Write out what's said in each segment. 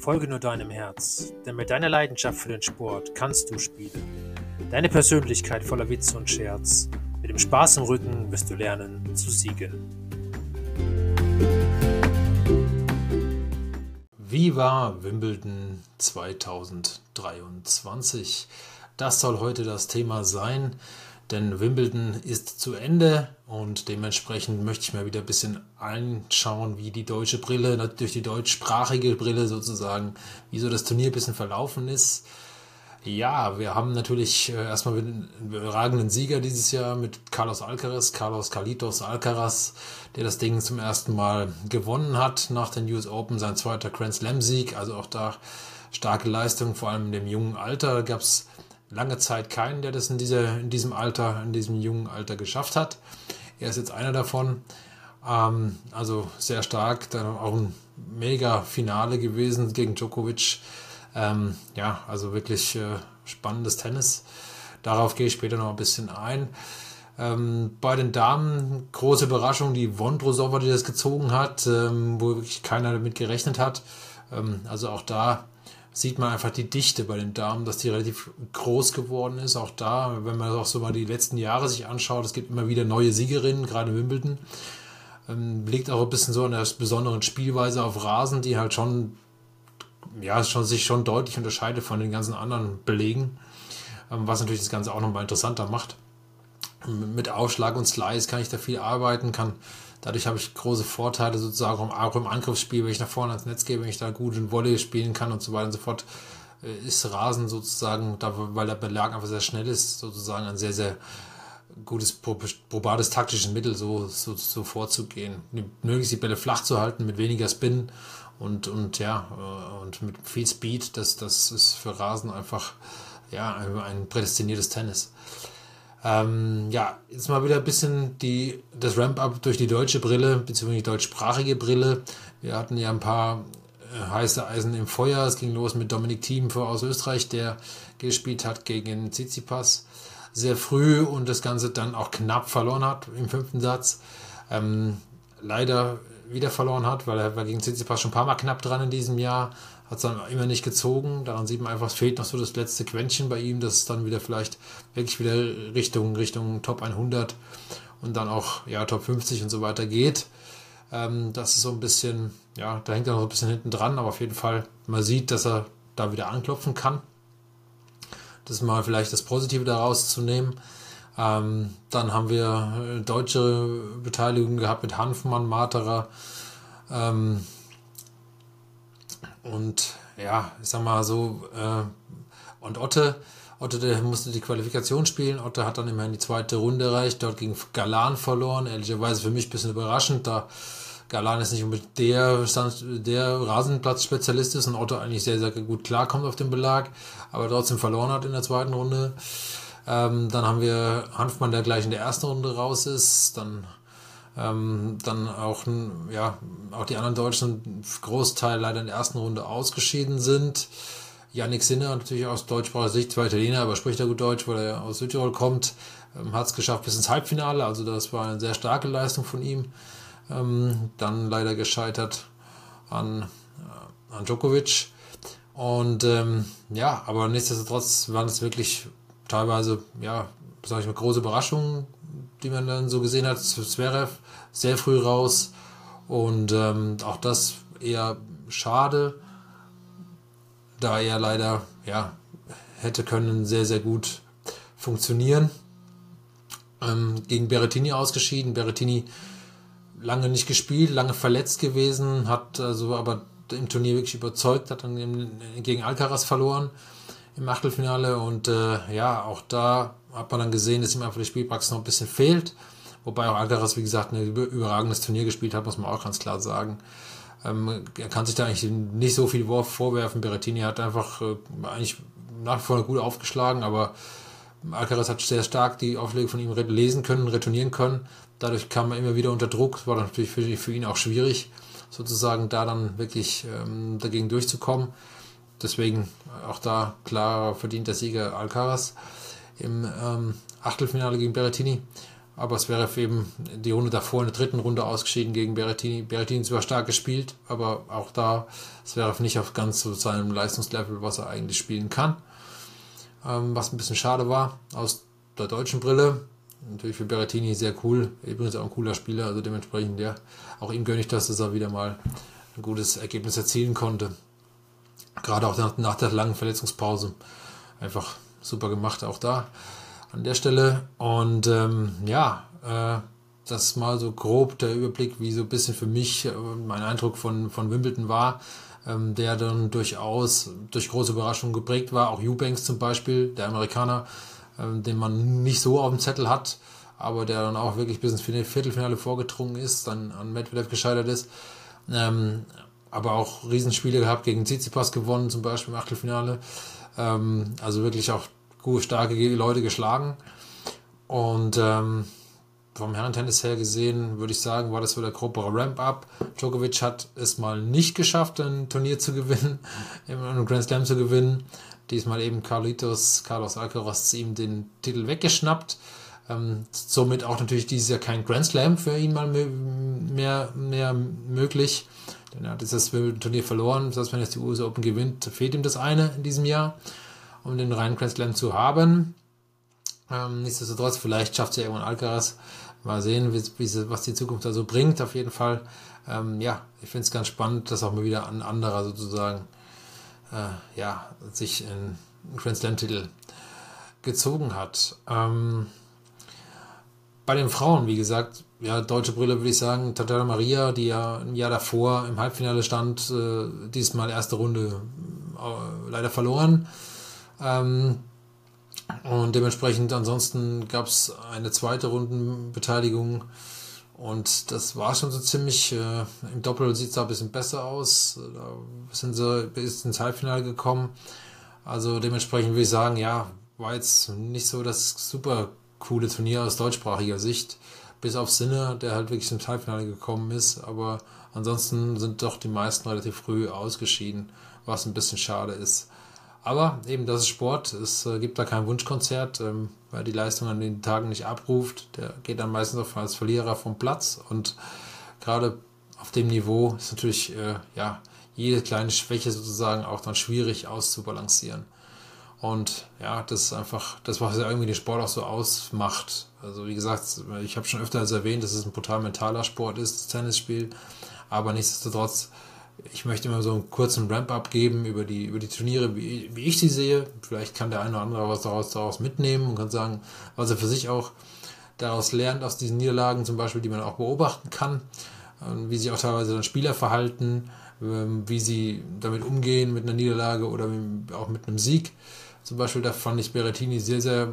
Folge nur deinem Herz, denn mit deiner Leidenschaft für den Sport kannst du spielen. Deine Persönlichkeit voller Witz und Scherz. Mit dem Spaß im Rücken wirst du lernen zu siegen. Wie war Wimbledon 2023? Das soll heute das Thema sein denn Wimbledon ist zu Ende und dementsprechend möchte ich mir wieder ein bisschen anschauen, wie die deutsche Brille, durch die deutschsprachige Brille sozusagen, wie so das Turnier ein bisschen verlaufen ist. Ja, wir haben natürlich äh, erstmal einen überragenden Sieger dieses Jahr mit Carlos Alcaraz, Carlos Carlitos Alcaraz, der das Ding zum ersten Mal gewonnen hat nach den US Open, sein zweiter Grand Slam Sieg, also auch da starke Leistung, vor allem in dem jungen Alter gab es lange Zeit keinen, der das in, dieser, in diesem Alter, in diesem jungen Alter geschafft hat. Er ist jetzt einer davon. Ähm, also sehr stark. Dann auch ein mega Finale gewesen gegen Djokovic. Ähm, ja, also wirklich äh, spannendes Tennis. Darauf gehe ich später noch ein bisschen ein. Ähm, bei den Damen große Überraschung, die Vondrosova, die das gezogen hat, ähm, wo wirklich keiner damit gerechnet hat. Ähm, also auch da sieht man einfach die Dichte bei den Damen, dass die relativ groß geworden ist. Auch da, wenn man auch so mal die letzten Jahre sich anschaut, es gibt immer wieder neue Siegerinnen, gerade Wimbledon. Ähm, liegt auch ein bisschen so an der besonderen Spielweise auf Rasen, die halt schon, ja, schon sich schon deutlich unterscheidet von den ganzen anderen Belegen, ähm, was natürlich das Ganze auch nochmal interessanter macht. Mit Aufschlag und Slice kann ich da viel arbeiten, kann Dadurch habe ich große Vorteile sozusagen auch im Angriffsspiel, wenn ich nach vorne ans Netz gehe, wenn ich da gut in Volley spielen kann und so weiter und so fort, äh, ist Rasen sozusagen, weil der Belag einfach sehr schnell ist, sozusagen ein sehr, sehr gutes, probates taktisches Mittel, so, so, so vorzugehen. Möglichst die Bälle flach zu halten, mit weniger Spin und, und ja, äh, und mit viel Speed, das, das ist für Rasen einfach ja, ein prädestiniertes Tennis. Ähm, ja, jetzt mal wieder ein bisschen die, das Ramp-up durch die deutsche Brille, beziehungsweise die deutschsprachige Brille. Wir hatten ja ein paar äh, heiße Eisen im Feuer. Es ging los mit Dominik Thiem aus Österreich, der gespielt hat gegen Tsitsipas sehr früh und das Ganze dann auch knapp verloren hat im fünften Satz. Ähm, leider wieder verloren hat, weil er war gegen Tsitsipas schon ein paar Mal knapp dran in diesem Jahr hat es dann immer nicht gezogen. Daran sieht man einfach, es fehlt noch so das letzte Quäntchen bei ihm, dass es dann wieder vielleicht wirklich wieder Richtung, Richtung Top 100 und dann auch ja, Top 50 und so weiter geht. Ähm, das ist so ein bisschen, ja, da hängt er noch ein bisschen hinten dran, aber auf jeden Fall, man sieht, dass er da wieder anklopfen kann. Das ist mal vielleicht das Positive daraus zu nehmen. Ähm, dann haben wir äh, deutsche Beteiligung gehabt mit Hanfmann, Materer. Ähm, und ja, ich sag mal so, äh, und Otte, Otte der musste die Qualifikation spielen. Otte hat dann immerhin die zweite Runde erreicht, dort gegen Galan verloren. Ehrlicherweise für mich ein bisschen überraschend, da Galan ist nicht unbedingt der, der Rasenplatzspezialist ist und Otto eigentlich sehr, sehr gut klarkommt auf den Belag, aber trotzdem verloren hat in der zweiten Runde. Ähm, dann haben wir Hanfmann, der gleich in der ersten Runde raus ist. Dann ähm, dann auch, ja, auch die anderen Deutschen, Großteil leider in der ersten Runde ausgeschieden sind. Yannick Sinner, natürlich aus deutschsprachiger Sicht, zwei Italiener, aber spricht er gut Deutsch, weil er aus Südtirol kommt, ähm, hat es geschafft bis ins Halbfinale, also das war eine sehr starke Leistung von ihm. Ähm, dann leider gescheitert an, äh, an Djokovic. Und ähm, ja, aber nichtsdestotrotz waren es wirklich teilweise, ja, sage ich mal, große Überraschungen, die man dann so gesehen hat. Zverev sehr früh raus und ähm, auch das eher schade, da er leider ja hätte können sehr sehr gut funktionieren. Ähm, gegen Berrettini ausgeschieden. Berrettini lange nicht gespielt, lange verletzt gewesen, hat also aber im Turnier wirklich überzeugt, hat dann gegen Alcaraz verloren im Achtelfinale und äh, ja, auch da hat man dann gesehen, dass ihm einfach die Spielpraxis noch ein bisschen fehlt. Wobei auch Alcaraz, wie gesagt, ein überragendes Turnier gespielt hat, muss man auch ganz klar sagen. Ähm, er kann sich da eigentlich nicht so viel vorwerfen. Berrettini hat einfach äh, eigentlich nach wie vor gut aufgeschlagen, aber Alcaraz hat sehr stark die Aufschläge von ihm lesen können, retournieren können. Dadurch kam er immer wieder unter Druck. War natürlich für, für ihn auch schwierig, sozusagen da dann wirklich ähm, dagegen durchzukommen. Deswegen auch da klar verdient der Sieger Alcaraz im ähm, Achtelfinale gegen Berrettini. aber Zverev eben die Runde davor in der dritten Runde ausgeschieden gegen Berrettini. Berrettini zwar stark gespielt, aber auch da Zverev nicht auf ganz so seinem Leistungslevel, was er eigentlich spielen kann. Ähm, was ein bisschen schade war aus der deutschen Brille. Natürlich für Berrettini sehr cool, übrigens auch ein cooler Spieler, also dementsprechend, ja, auch ihm gönne ich das, dass er wieder mal ein gutes Ergebnis erzielen konnte. Gerade auch nach, nach der langen Verletzungspause. Einfach super gemacht, auch da an der Stelle. Und ähm, ja, äh, das mal so grob der Überblick, wie so ein bisschen für mich äh, mein Eindruck von, von Wimbledon war, ähm, der dann durchaus durch große Überraschungen geprägt war. Auch Eubanks zum Beispiel, der Amerikaner, ähm, den man nicht so auf dem Zettel hat, aber der dann auch wirklich bis ins Viertelfinale vorgedrungen ist, dann an Medvedev gescheitert ist. Ähm, aber auch Riesenspiele gehabt, gegen Tsitsipas gewonnen, zum Beispiel im Achtelfinale. Ähm, also wirklich auch gute, starke Leute geschlagen. Und ähm, vom Herrentennis her gesehen, würde ich sagen, war das so der grobere Ramp-Up. Djokovic hat es mal nicht geschafft, ein Turnier zu gewinnen, einen Grand Slam zu gewinnen. Diesmal eben Carlitos, Carlos Alcaraz ihm den Titel weggeschnappt. Ähm, somit auch natürlich dieses Jahr kein Grand Slam für ihn mal mehr, mehr möglich. Denn er hat das Turnier verloren. Heißt, wenn jetzt die US Open gewinnt, fehlt ihm das eine in diesem Jahr um den reinen Grand Slam zu haben. Ähm, nichtsdestotrotz, vielleicht schafft sie irgendwann Alcaraz. Mal sehen, wie, wie, was die Zukunft da so bringt. Auf jeden Fall, ähm, ja, ich finde es ganz spannend, dass auch mal wieder ein anderer sozusagen, äh, ja, sich einen Grand Slam-Titel gezogen hat. Ähm, bei den Frauen, wie gesagt, ja, deutsche Brille würde ich sagen, Tatjana Maria, die ja ein Jahr davor im Halbfinale stand, äh, diesmal erste Runde äh, leider verloren. Ähm, und dementsprechend ansonsten gab es eine zweite Rundenbeteiligung und das war schon so ziemlich, äh, im Doppel sieht es da ein bisschen besser aus. Da sind sie bis ins Halbfinale gekommen. Also dementsprechend würde ich sagen, ja, war jetzt nicht so das super coole Turnier aus deutschsprachiger Sicht. Bis auf Sinne, der halt wirklich ins Halbfinale gekommen ist. Aber ansonsten sind doch die meisten relativ früh ausgeschieden, was ein bisschen schade ist. Aber eben, das ist Sport. Es äh, gibt da kein Wunschkonzert, ähm, weil die Leistung an den Tagen nicht abruft. Der geht dann meistens auch als Verlierer vom Platz. Und gerade auf dem Niveau ist natürlich äh, ja, jede kleine Schwäche sozusagen auch dann schwierig auszubalancieren. Und ja, das ist einfach das, was ja irgendwie den Sport auch so ausmacht. Also wie gesagt, ich habe schon öfter erwähnt, dass es ein brutal mentaler Sport ist, das Tennisspiel. Aber nichtsdestotrotz ich möchte immer so einen kurzen Ramp-up geben über die, über die Turniere, wie, wie ich sie sehe. Vielleicht kann der eine oder andere was daraus, daraus mitnehmen und kann sagen, was er für sich auch daraus lernt, aus diesen Niederlagen zum Beispiel, die man auch beobachten kann, wie sich auch teilweise dann Spieler verhalten, ähm, wie sie damit umgehen mit einer Niederlage oder auch mit einem Sieg. Zum Beispiel, da fand ich Berettini sehr, sehr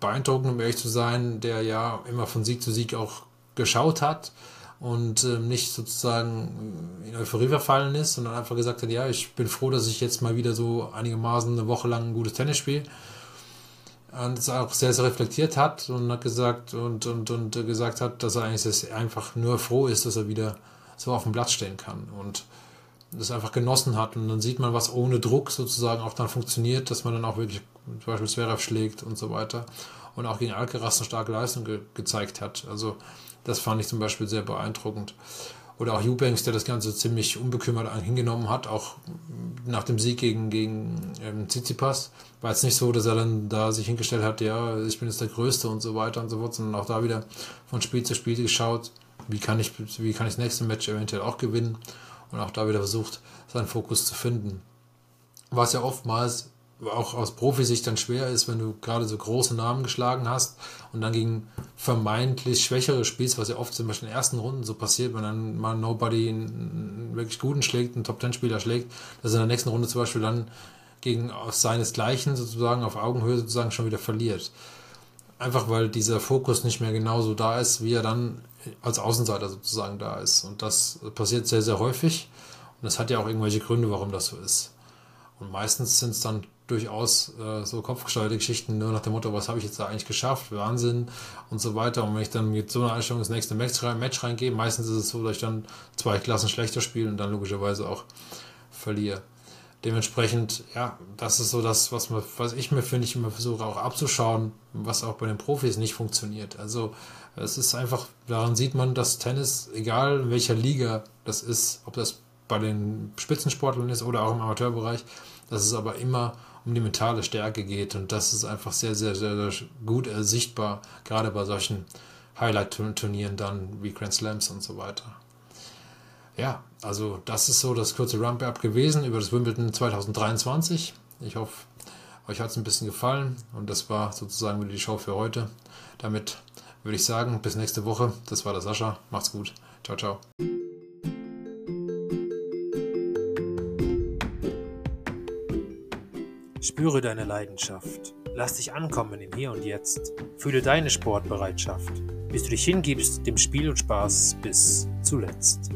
beeindruckend, um ehrlich zu sein, der ja immer von Sieg zu Sieg auch geschaut hat und äh, nicht sozusagen in Euphorie verfallen ist, sondern einfach gesagt hat, ja, ich bin froh, dass ich jetzt mal wieder so einigermaßen eine Woche lang ein gutes Tennis spiele. Und es auch sehr, sehr reflektiert hat und hat gesagt und, und, und gesagt hat, dass er eigentlich einfach nur froh ist, dass er wieder so auf dem Platz stehen kann und das einfach genossen hat. Und dann sieht man, was ohne Druck sozusagen auch dann funktioniert, dass man dann auch wirklich zum Beispiel Zverev schlägt und so weiter. Und auch gegen Alcaraz eine starke Leistung ge gezeigt hat. Also das fand ich zum Beispiel sehr beeindruckend. Oder auch Eubanks, der das Ganze ziemlich unbekümmert hingenommen hat, auch nach dem Sieg gegen, gegen ähm, Tsitsipas. War jetzt nicht so, dass er dann da sich hingestellt hat, ja, ich bin jetzt der Größte und so weiter und so fort, sondern auch da wieder von Spiel zu Spiel geschaut, wie kann ich, wie kann ich das nächste Match eventuell auch gewinnen und auch da wieder versucht, seinen Fokus zu finden. Was ja oftmals auch aus Profisicht dann schwer ist, wenn du gerade so große Namen geschlagen hast und dann gegen vermeintlich schwächere spielst, was ja oft zum Beispiel in den ersten Runden so passiert, wenn dann mal Nobody einen wirklich guten schlägt, einen Top-10-Spieler schlägt, dass er in der nächsten Runde zum Beispiel dann gegen seinesgleichen sozusagen auf Augenhöhe sozusagen schon wieder verliert. Einfach weil dieser Fokus nicht mehr genauso da ist, wie er dann als Außenseiter sozusagen da ist. Und das passiert sehr, sehr häufig. Und das hat ja auch irgendwelche Gründe, warum das so ist. Und meistens sind es dann durchaus äh, so kopfgesteuerte Geschichten, nur nach dem Motto, was habe ich jetzt da eigentlich geschafft, Wahnsinn und so weiter. Und wenn ich dann mit so einer Einstellung ins nächste Match, rein, Match reingehe, meistens ist es so, dass ich dann zwei Klassen schlechter spiele und dann logischerweise auch verliere. Dementsprechend, ja, das ist so das, was, man, was ich mir, finde ich, immer versuche auch abzuschauen, was auch bei den Profis nicht funktioniert. Also es ist einfach, daran sieht man, dass Tennis, egal in welcher Liga das ist, ob das bei den Spitzensportlern ist oder auch im Amateurbereich, dass es aber immer um die mentale Stärke geht und das ist einfach sehr, sehr, sehr, sehr gut sichtbar, gerade bei solchen Highlight-Turnieren dann wie Grand Slams und so weiter. Ja, also das ist so das kurze Rump-Up gewesen über das Wimbledon 2023. Ich hoffe, euch hat es ein bisschen gefallen und das war sozusagen wieder die Show für heute. Damit würde ich sagen, bis nächste Woche. Das war der Sascha. Macht's gut. Ciao, ciao. Spüre deine Leidenschaft. Lass dich ankommen im Hier und Jetzt. Fühle deine Sportbereitschaft, bis du dich hingibst dem Spiel und Spaß bis zuletzt.